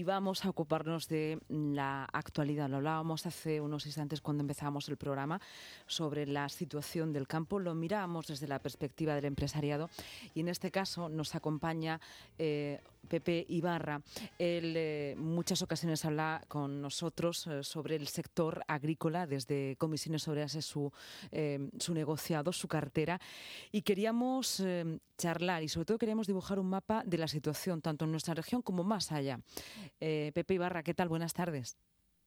y vamos a ocuparnos de la actualidad. Lo hablábamos hace unos instantes cuando empezábamos el programa sobre la situación del campo. Lo mirábamos desde la perspectiva del empresariado y en este caso nos acompaña eh, Pepe Ibarra. Él eh, muchas ocasiones habla con nosotros eh, sobre el sector agrícola desde Comisiones Obreras es su, su negociado, su cartera y queríamos charlar y sobre todo queríamos dibujar un mapa de la situación tanto en nuestra región como más allá. Eh, Pepe Ibarra, ¿qué tal? Buenas tardes.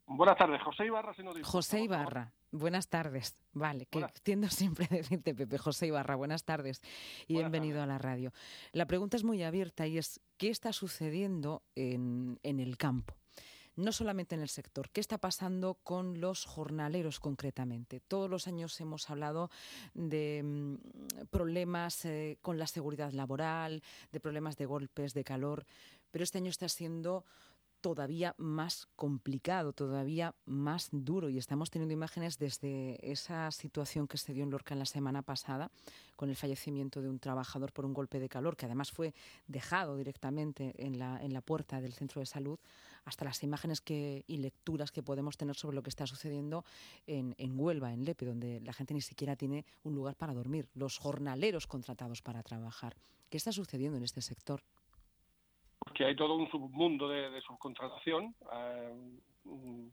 Buenas tardes, José Ibarra, si no digo, José Ibarra, buenas tardes. Vale, que tiendo siempre decirte, Pepe, José Ibarra, buenas tardes y bienvenido a la radio. La pregunta es muy abierta y es, ¿qué está sucediendo en, en el campo? no solamente en el sector. ¿Qué está pasando con los jornaleros concretamente? Todos los años hemos hablado de mm, problemas eh, con la seguridad laboral, de problemas de golpes, de calor, pero este año está siendo todavía más complicado, todavía más duro. Y estamos teniendo imágenes desde esa situación que se dio en Lorca en la semana pasada, con el fallecimiento de un trabajador por un golpe de calor, que además fue dejado directamente en la, puerta del centro de salud, hasta las imágenes que, y lecturas que podemos tener sobre lo que está sucediendo en, en Huelva, en Lepe, donde la gente ni siquiera tiene un lugar para dormir, los jornaleros contratados para trabajar. ¿Qué está sucediendo en este sector? Que hay todo un submundo de, subcontratación eh,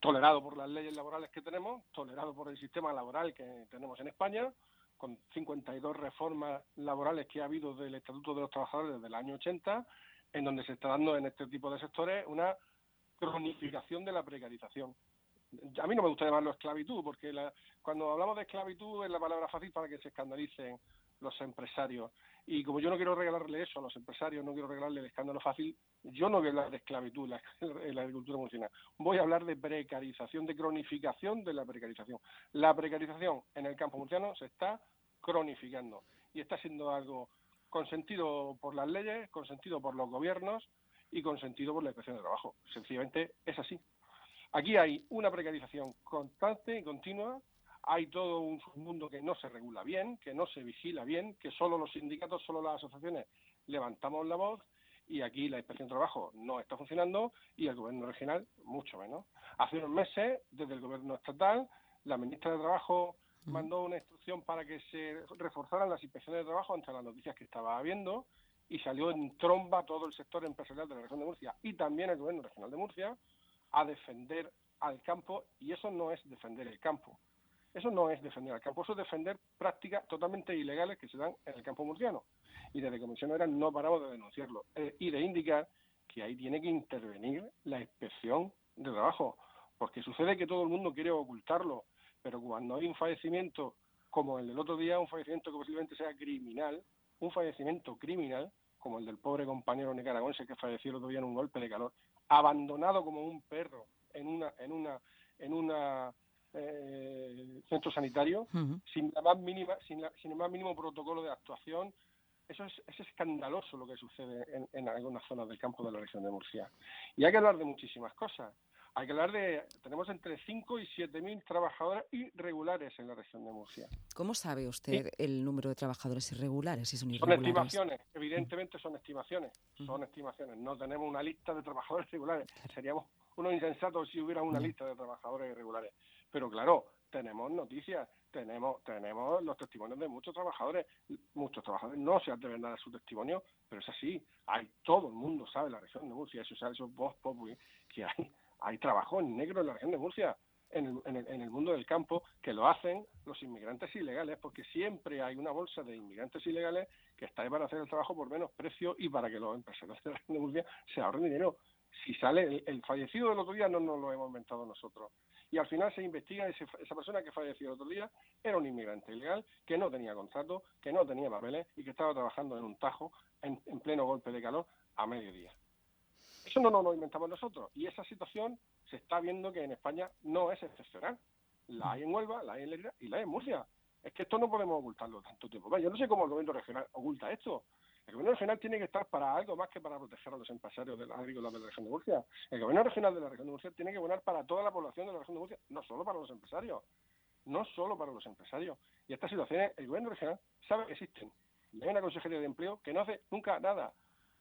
tolerado por las leyes laborales que tenemos, tolerado por el sistema laboral que tenemos en España, con 52 reformas laborales que ha habido del Estatuto de los Trabajadores desde el año 80, en donde se está dando en este tipo de sectores una cronificación de la precarización. A mí no me gusta llamarlo esclavitud, porque cuando hablamos de esclavitud es la palabra fácil para que se escandalicen los empresarios. Y como yo no quiero regalarle eso a los empresarios, no quiero regalarle el escándalo fácil, yo no voy a hablar de esclavitud en la, agricultura emocional. Voy a hablar de precarización, de cronificación de la precarización. La precarización en el campo murciano se está cronificando y está siendo algo consentido por las leyes, consentido por los gobiernos y consentido por la inspección de trabajo. Sencillamente es así. Aquí hay una precarización constante y continua hay todo un mundo que no se regula bien, que no se vigila bien, que solo los sindicatos, solo las asociaciones levantamos la voz y aquí la inspección de trabajo no está funcionando y el gobierno regional mucho menos. Hace unos meses, desde el gobierno estatal, la ministra de Trabajo mandó una instrucción para que se reforzaran las inspecciones de trabajo ante las noticias que estaba habiendo y salió en tromba todo el sector empresarial de la región de Murcia y también el gobierno regional de Murcia a defender al campo y eso no es defender el campo. Eso no es defender al campo, eso es defender prácticas totalmente ilegales que se dan en el campo murciano. Y desde Comisión Era no paramos de denunciarlo eh, y de indicar que ahí tiene que intervenir la inspección de trabajo, porque sucede que todo el mundo quiere ocultarlo, pero cuando hay un fallecimiento como el del otro día, un fallecimiento que posiblemente sea criminal, un fallecimiento criminal, como el del pobre compañero nicaragüense que falleció el otro día en un golpe de calor, abandonado como un perro en una, en una, en una eh, centro sanitario sin la más mínima sin, sin, el más mínimo protocolo de actuación. Eso es, es escandaloso lo que sucede en, algunas zonas del campo de la región de Murcia. Y hay que hablar de muchísimas cosas. Hay que hablar de tenemos entre 5 y 7 mil trabajadores irregulares en la región de Murcia. ¿Cómo sabe usted el número de trabajadores irregulares son estimaciones evidentemente son estimaciones son estimaciones. No tenemos una lista de trabajadores irregulares. Seríamos unos insensatos si hubiera una lista de trabajadores irregulares pero claro, tenemos noticias, tenemos, tenemos los testimonios de muchos trabajadores. Muchos trabajadores no se atreven a dar su testimonio, pero es así. Hay, todo el mundo sabe la región de Murcia, eso sabe, eso voz que hay, hay trabajo en negro en la región de Murcia. En el, en, el, en el, mundo del campo que lo hacen los inmigrantes ilegales, porque siempre hay una bolsa de inmigrantes ilegales que está ahí para hacer el trabajo por menos precio y para que los empresarios de la región de Murcia se ahorren dinero. Si sale el, el fallecido del otro día, no nos lo hemos inventado nosotros y al final se investiga ese, esa persona que falleció el otro día era un inmigrante ilegal que no tenía contrato, que no tenía papeles y que estaba trabajando en un tajo en, pleno golpe de calor a mediodía. Eso no nos lo inventamos nosotros y esa situación se está viendo que en España no es excepcional. La hay en Huelva, la hay en Lerida y la hay en Murcia. Es que esto no podemos ocultarlo tanto tiempo. Yo no sé cómo el gobierno regional oculta esto. El gobierno regional tiene que estar para algo más que para proteger a los empresarios de la agrícola de la región de Murcia. El gobierno regional de la región de Murcia tiene que gobernar para toda la población de la región de Murcia, no solo para los empresarios. No solo para los empresarios. Y estas situaciones, el gobierno regional sabe que existen. Y hay una consejería de empleo que no hace nunca nada.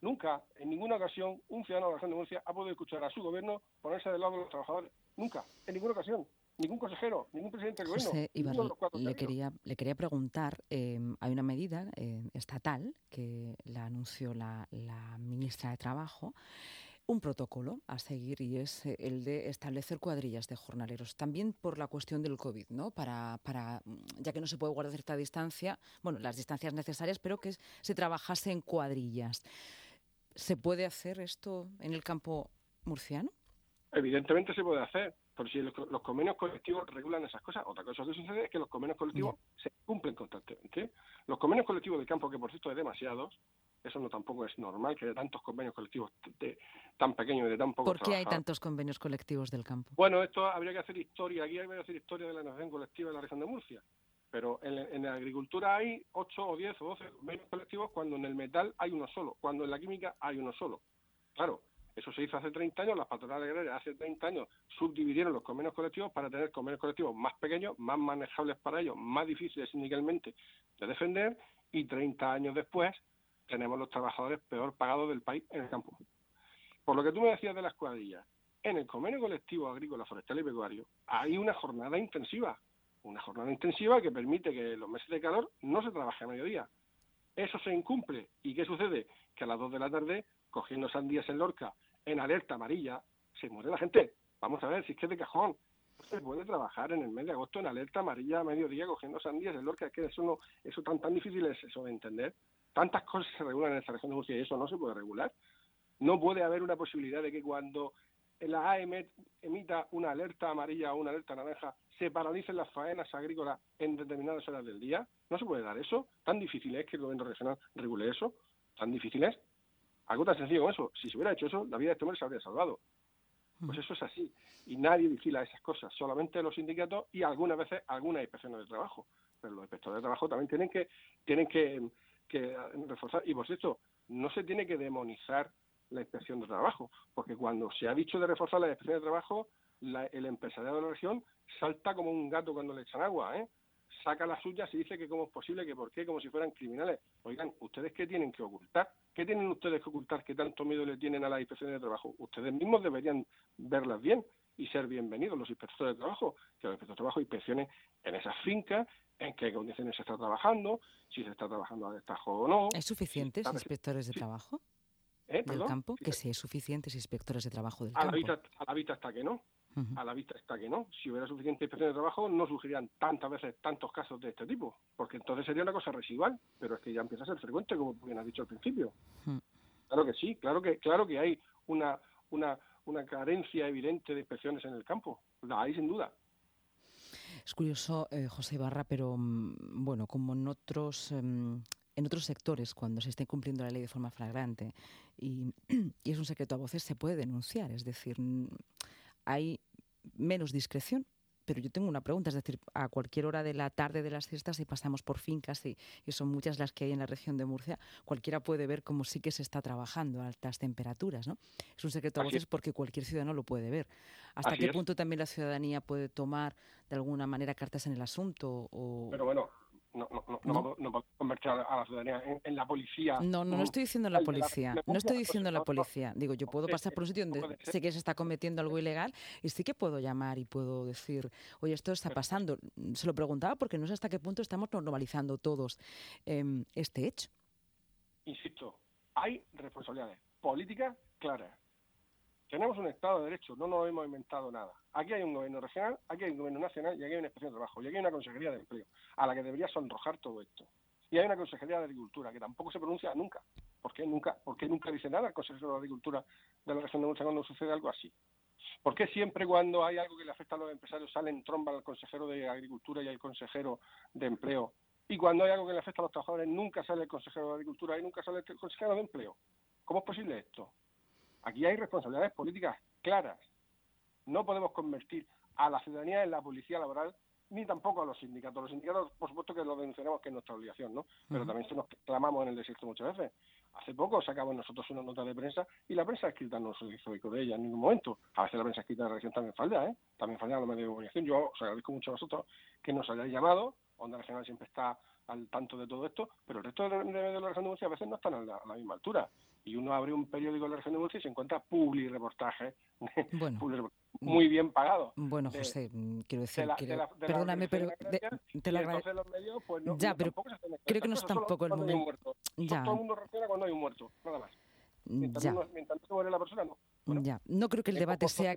Nunca, en ninguna ocasión, un ciudadano de la región de Murcia ha podido escuchar a su gobierno ponerse del lado de los trabajadores. Nunca, en ninguna ocasión. Ningún consejero, ningún presidente del gobierno. le, quería, le quería preguntar, em, hay una medida eh, estatal que la anunció la, la ministra de Trabajo, un protocolo a seguir y es eh, el de establecer cuadrillas de jornaleros. También por la cuestión del COVID, ¿no? Para, para, mm, ya que no se puede guardar cierta distancia, bueno, las distancias necesarias, pero que se trabajase en cuadrillas. ¿Se puede hacer esto en el campo murciano? Evidentemente se puede hacer, porque si los, convenios colectivos regulan esas cosas. Otra cosa que sucede es que los convenios colectivos se cumplen constantemente. Los convenios colectivos del campo, que por cierto hay demasiados, eso no tampoco es normal que haya tantos convenios colectivos de, tan pequeños y de tan pocos ¿Por qué hay tantos convenios colectivos del campo? Bueno, esto habría que hacer historia, aquí habría que hacer historia de la negociación colectiva de la región de Murcia. Pero en, la agricultura hay 8 o 10 o 12 convenios colectivos cuando en el metal hay uno solo, cuando en la química hay uno solo. Claro, eso se hizo hace 30 años, las patronales agrarias hace 30 años subdividieron los convenios colectivos para tener convenios colectivos más pequeños, más manejables para ellos, más difíciles sindicalmente de defender y 30 años después tenemos los trabajadores peor pagados del país en el campo. Por lo que tú me decías de las cuadrillas, en el convenio colectivo agrícola, forestal y pecuario hay una jornada intensiva, una jornada intensiva que permite que los meses de calor no se trabaje a mediodía. Eso se incumple. ¿Y qué sucede? Que a las 2 de la tarde, cogiendo sandías en Lorca, en alerta amarilla, se muere la gente. Vamos a ver si es que es de cajón. Se puede trabajar en el mes de agosto en alerta amarilla a mediodía cogiendo sandías en Lorca. Es que eso no, eso tan, tan difícil es eso de entender. Tantas cosas se regulan en esta región de Murcia y eso no se puede regular. No puede haber una posibilidad de que cuando la AEM emita una alerta amarilla o una alerta naranja, se paralicen las faenas agrícolas en determinadas horas del día. No se puede dar eso. Tan difícil es que el gobierno regional regule eso. Tan difícil es. Algo tan sencillo como eso. Si se hubiera hecho eso, la vida de este hombre se habría salvado. Pues eso es así. Y nadie vigila esas cosas. Solamente los sindicatos y algunas veces algunas inspecciones de trabajo. Pero los inspectores de trabajo también tienen que, tienen que que reforzar. Y por cierto, no se tiene que demonizar la inspección de trabajo, porque cuando se ha dicho de reforzar la inspección de trabajo, el empresariado de la región salta como un gato cuando le echan agua, ¿eh? saca las suyas y dice que cómo es posible, que por qué, como si fueran criminales. Oigan, ¿ustedes qué tienen que ocultar? ¿Qué tienen ustedes que ocultar que tanto miedo le tienen a la inspección de trabajo? Ustedes mismos deberían verlas bien y ser bienvenidos los inspectores de trabajo, que los inspectores de trabajo inspeccionen en esas fincas, en qué condiciones se está trabajando, si se está trabajando a destajo o no. ¿Hay suficientes inspectores de trabajo ¿Eh? del campo? Que sí, hay suficientes inspectores de trabajo del a campo. La vista, a la vista está que no. A la vista está que no. Si hubiera suficiente inspectores de trabajo, no surgirían tantas veces tantos casos de este tipo, porque entonces sería una cosa residual, pero es que ya empieza a ser frecuente, como bien has dicho al principio. Claro que sí, claro que, claro que hay una, una, una carencia evidente de inspecciones en el campo. La hay sin duda. Es curioso, eh, José Ibarra, pero mm, bueno, como en otros, em, en otros sectores, cuando se esté cumpliendo la ley de forma flagrante y, y es un secreto a voces, se puede denunciar. Es decir, hay menos discreción pero yo tengo una pregunta, es decir, a cualquier hora de la tarde de las fiestas, si pasamos por fincas y, son muchas las que hay en la región de Murcia, cualquiera puede ver cómo sí que se está trabajando a altas temperaturas, ¿no? Es un secreto a voces porque cualquier ciudadano lo puede ver. ¿Hasta qué punto también la ciudadanía puede tomar de alguna manera cartas en el asunto? O... Pero bueno, no, no, no, no, convertir a la ciudadanía en, la policía. No, no, no estoy diciendo la policía. No estoy diciendo la policía. Digo, yo puedo pasar por un sitio donde sé que se está cometiendo algo ilegal y sí que puedo llamar y puedo decir, oye, esto está pasando. Se lo preguntaba porque no sé hasta qué punto estamos normalizando todos em, este hecho. Insisto, hay responsabilidades políticas claras. Tenemos un Estado de Derecho, no nos hemos inventado nada. Aquí hay un gobierno regional, aquí hay un gobierno nacional y aquí hay una inspección de trabajo y aquí hay una consejería de empleo a la que debería sonrojar todo esto. Y hay una consejería de agricultura que tampoco se pronuncia nunca. ¿Por qué nunca, por qué nunca dice nada el consejero de agricultura de la región de Murcia cuando sucede algo así? ¿Por qué siempre cuando hay algo que le afecta a los empresarios salen tromba al consejero de agricultura y al consejero de empleo? Y cuando hay algo que le afecta a los trabajadores nunca sale el consejero de agricultura y nunca sale el consejero de empleo. ¿Cómo es posible esto? Aquí hay responsabilidades políticas claras. No podemos convertir a la ciudadanía en la policía laboral ni tampoco a los sindicatos. Los sindicatos, por supuesto que lo denunciaremos, que es nuestra obligación, ¿no? Pero también se nos clamamos en el desierto muchas veces. Hace poco sacamos nosotros una nota de prensa y la prensa escrita no se hizo eco de ella en ningún momento. A veces la prensa escrita de la región también falla, ¿eh? También falla los medios de comunicación. Yo os agradezco mucho a vosotros que nos hayáis llamado. Onda Regional siempre está al tanto de todo esto, pero el resto de, medios de la región de Murcia a veces no están a la, misma altura. Y uno abre un periódico de la región de Murcia y se encuentra publi reportajes bueno, muy bien pagados. Bueno, José, mm, quiero decir, perdóname, pero te lo agradezco. Pues ya, pero creo que no es tampoco el momento. Ya. Todo el mundo reacciona cuando hay un muerto, nada más. Mientras, ya. No, mientras no muere la persona, no. Ya, no creo que el debate sea.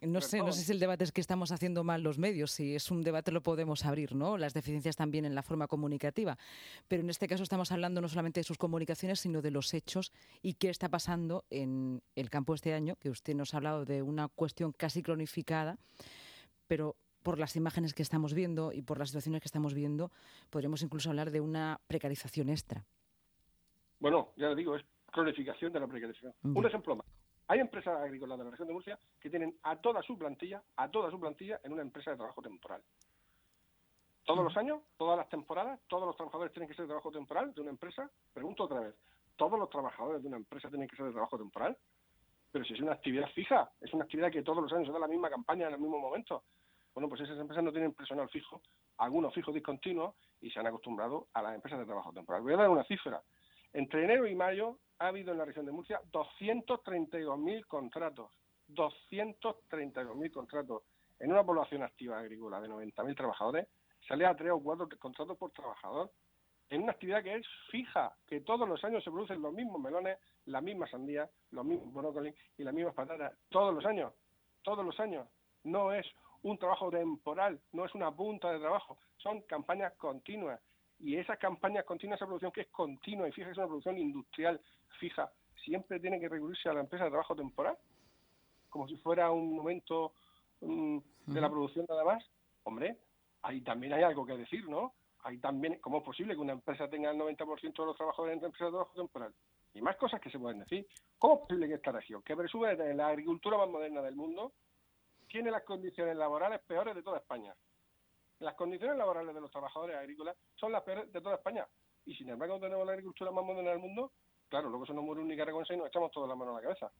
No sé, no sé si el debate es que estamos haciendo mal los medios. Si es un debate lo podemos abrir, ¿no? Las deficiencias también en la forma comunicativa. Pero en este caso estamos hablando no solamente de sus comunicaciones, sino de los hechos y qué está pasando en el campo este año, que usted nos ha hablado de una cuestión casi cronificada, pero por las imágenes que estamos viendo y por las situaciones que estamos viendo, podríamos incluso hablar de una precarización extra. Bueno, ya le digo, es cronificación de la precarización. Un ejemplo más. Hay empresas agrícolas de la región de Murcia que tienen a toda su plantilla, a toda su plantilla en una empresa de trabajo temporal. Todos los años, todas las temporadas, todos los trabajadores tienen que ser de trabajo temporal de una empresa. Pregunto otra vez, ¿todos los trabajadores de una empresa tienen que ser de trabajo temporal? Pero si es una actividad fija, es una actividad que todos los años se da la misma campaña en el mismo momento. Bueno, pues esas empresas no tienen personal fijo, algunos fijos discontinuos y se han acostumbrado a las empresas de trabajo temporal. Voy a dar una cifra. Entre enero y mayo ha habido en la región de Murcia 232.000 contratos. 232.000 contratos. En una población activa agrícola de 90.000 trabajadores, sale a tres o cuatro contratos por trabajador. En una actividad que es fija, que todos los años se producen los mismos melones, la misma sandía, los mismos brócolis y las mismas patatas. Todos los años. Todos los años. No es un trabajo temporal, no es una punta de trabajo. Son campañas continuas y esas campañas continuas, esa producción que es continua y fija, es una producción industrial fija, siempre tiene que recurrirse a la empresa de trabajo temporal, como si fuera un momento mm, de la producción nada más. Hombre, ahí también hay algo que decir, ¿no? Ahí también, ¿cómo es posible que una empresa tenga el 90% de los trabajadores en empresa de trabajo temporal? Y más cosas que se pueden decir. ¿Cómo es posible que esta región, que presume de la agricultura más moderna del mundo, tiene las condiciones laborales peores de toda España? Las condiciones laborales de los trabajadores agrícolas son las peores de toda España. Y sin embargo tenemos la agricultura más moderna del mundo, claro, luego se nos muere un Nicaragüense y nos echamos toda la mano a la cabeza.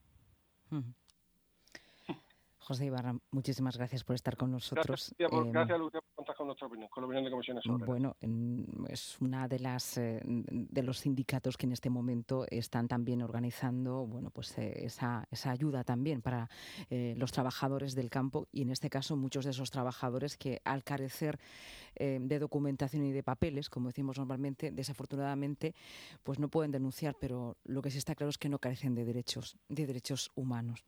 José Ibarra, muchísimas gracias por estar con nosotros. Gracias, por, gracias Lucía, por contar con nuestra opinión, con la opinión de comisiones Bueno, es una de las eh, de los sindicatos que en este momento están también organizando, bueno, pues eh, esa, esa ayuda también para eh, los trabajadores del campo y en este caso muchos de esos trabajadores que al carecer de documentación y de papeles, como decimos normalmente, desafortunadamente, pues no pueden denunciar, pero lo que sí está claro es que no carecen de derechos, de derechos humanos.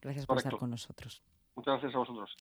Gracias por estar con nosotros. Muchas gracias a vosotros.